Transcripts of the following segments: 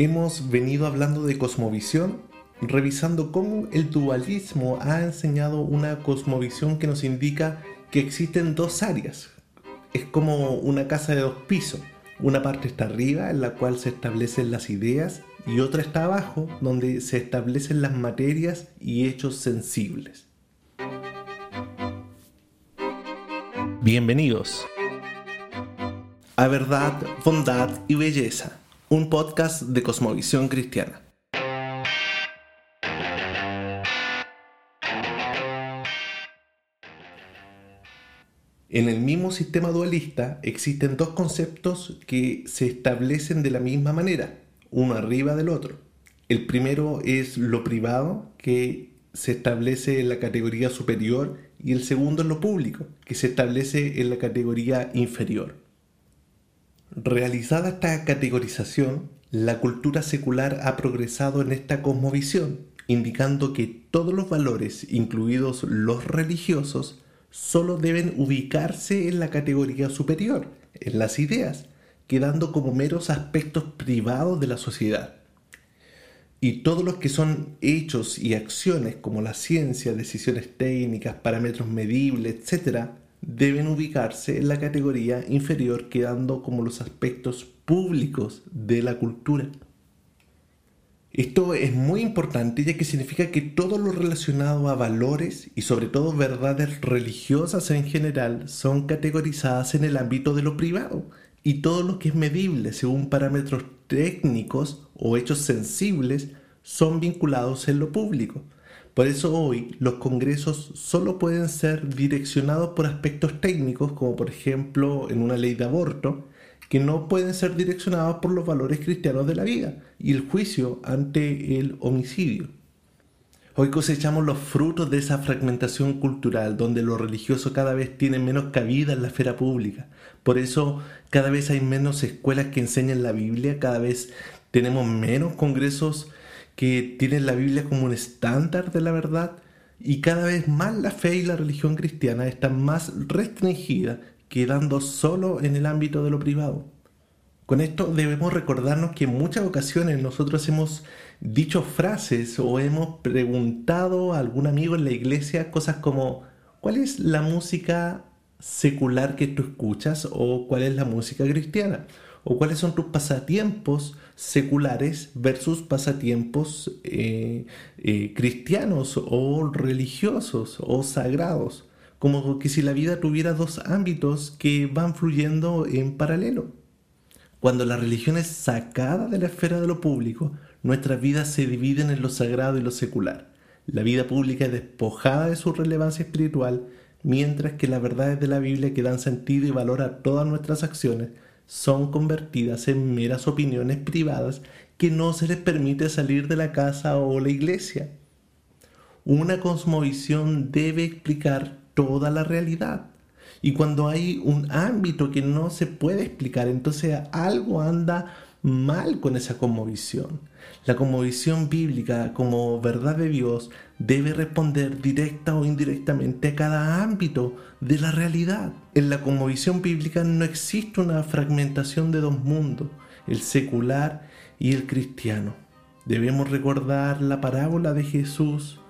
Hemos venido hablando de cosmovisión, revisando cómo el dualismo ha enseñado una cosmovisión que nos indica que existen dos áreas. Es como una casa de dos pisos. Una parte está arriba, en la cual se establecen las ideas, y otra está abajo, donde se establecen las materias y hechos sensibles. Bienvenidos a Verdad, Bondad y Belleza, un podcast de Cosmovisión Cristiana. En el mismo sistema dualista existen dos conceptos que se establecen de la misma manera, uno arriba del otro. El primero es lo privado, que se establece en la categoría superior, y el segundo es lo público, que se establece en la categoría inferior. Realizada esta categorización, la cultura secular ha progresado en esta cosmovisión, indicando que todos los valores, incluidos los religiosos, solo deben ubicarse en la categoría superior, en las ideas, quedando como meros aspectos privados de la sociedad. Y todos los que son hechos y acciones como la ciencia, decisiones técnicas, parámetros medibles, etc., deben ubicarse en la categoría inferior quedando como los aspectos públicos de la cultura. Esto es muy importante ya que significa que todo lo relacionado a valores y sobre todo verdades religiosas en general son categorizadas en el ámbito de lo privado y todo lo que es medible según parámetros técnicos o hechos sensibles son vinculados en lo público. Por eso hoy los congresos solo pueden ser direccionados por aspectos técnicos como por ejemplo en una ley de aborto que no pueden ser direccionados por los valores cristianos de la vida y el juicio ante el homicidio. Hoy cosechamos los frutos de esa fragmentación cultural donde lo religioso cada vez tiene menos cabida en la esfera pública. Por eso cada vez hay menos escuelas que enseñan la Biblia, cada vez tenemos menos congresos que tienen la Biblia como un estándar de la verdad y cada vez más la fe y la religión cristiana están más restringidas quedando solo en el ámbito de lo privado. Con esto debemos recordarnos que en muchas ocasiones nosotros hemos dicho frases o hemos preguntado a algún amigo en la iglesia cosas como ¿cuál es la música secular que tú escuchas o cuál es la música cristiana? O cuáles son tus pasatiempos seculares versus pasatiempos eh, eh, cristianos o religiosos o sagrados como que si la vida tuviera dos ámbitos que van fluyendo en paralelo. Cuando la religión es sacada de la esfera de lo público, nuestras vidas se dividen en lo sagrado y lo secular. La vida pública es despojada de su relevancia espiritual, mientras que las verdades de la Biblia que dan sentido y valor a todas nuestras acciones son convertidas en meras opiniones privadas que no se les permite salir de la casa o la iglesia. Una cosmovisión debe explicar toda la realidad. Y cuando hay un ámbito que no se puede explicar, entonces algo anda mal con esa conmovisión. La conmovisión bíblica como verdad de Dios debe responder directa o indirectamente a cada ámbito de la realidad. En la conmovisión bíblica no existe una fragmentación de dos mundos, el secular y el cristiano. Debemos recordar la parábola de Jesús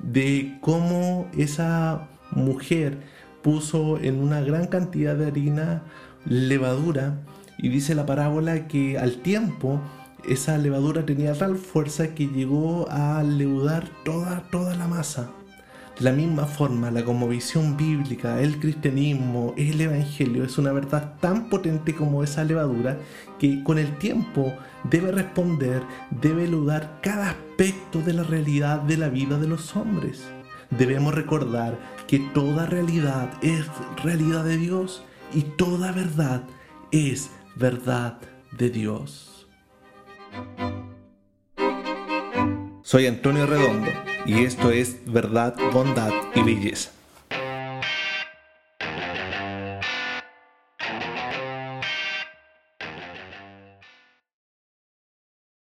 de cómo esa mujer puso en una gran cantidad de harina levadura y dice la parábola que al tiempo esa levadura tenía tal fuerza que llegó a leudar toda, toda la masa. De la misma forma, la conmovisión bíblica, el cristianismo, el evangelio es una verdad tan potente como esa levadura que con el tiempo debe responder, debe leudar cada aspecto de la realidad de la vida de los hombres. Debemos recordar que toda realidad es realidad de Dios y toda verdad es verdad de Dios. Soy Antonio Redondo y esto es Verdad, Bondad y Belleza.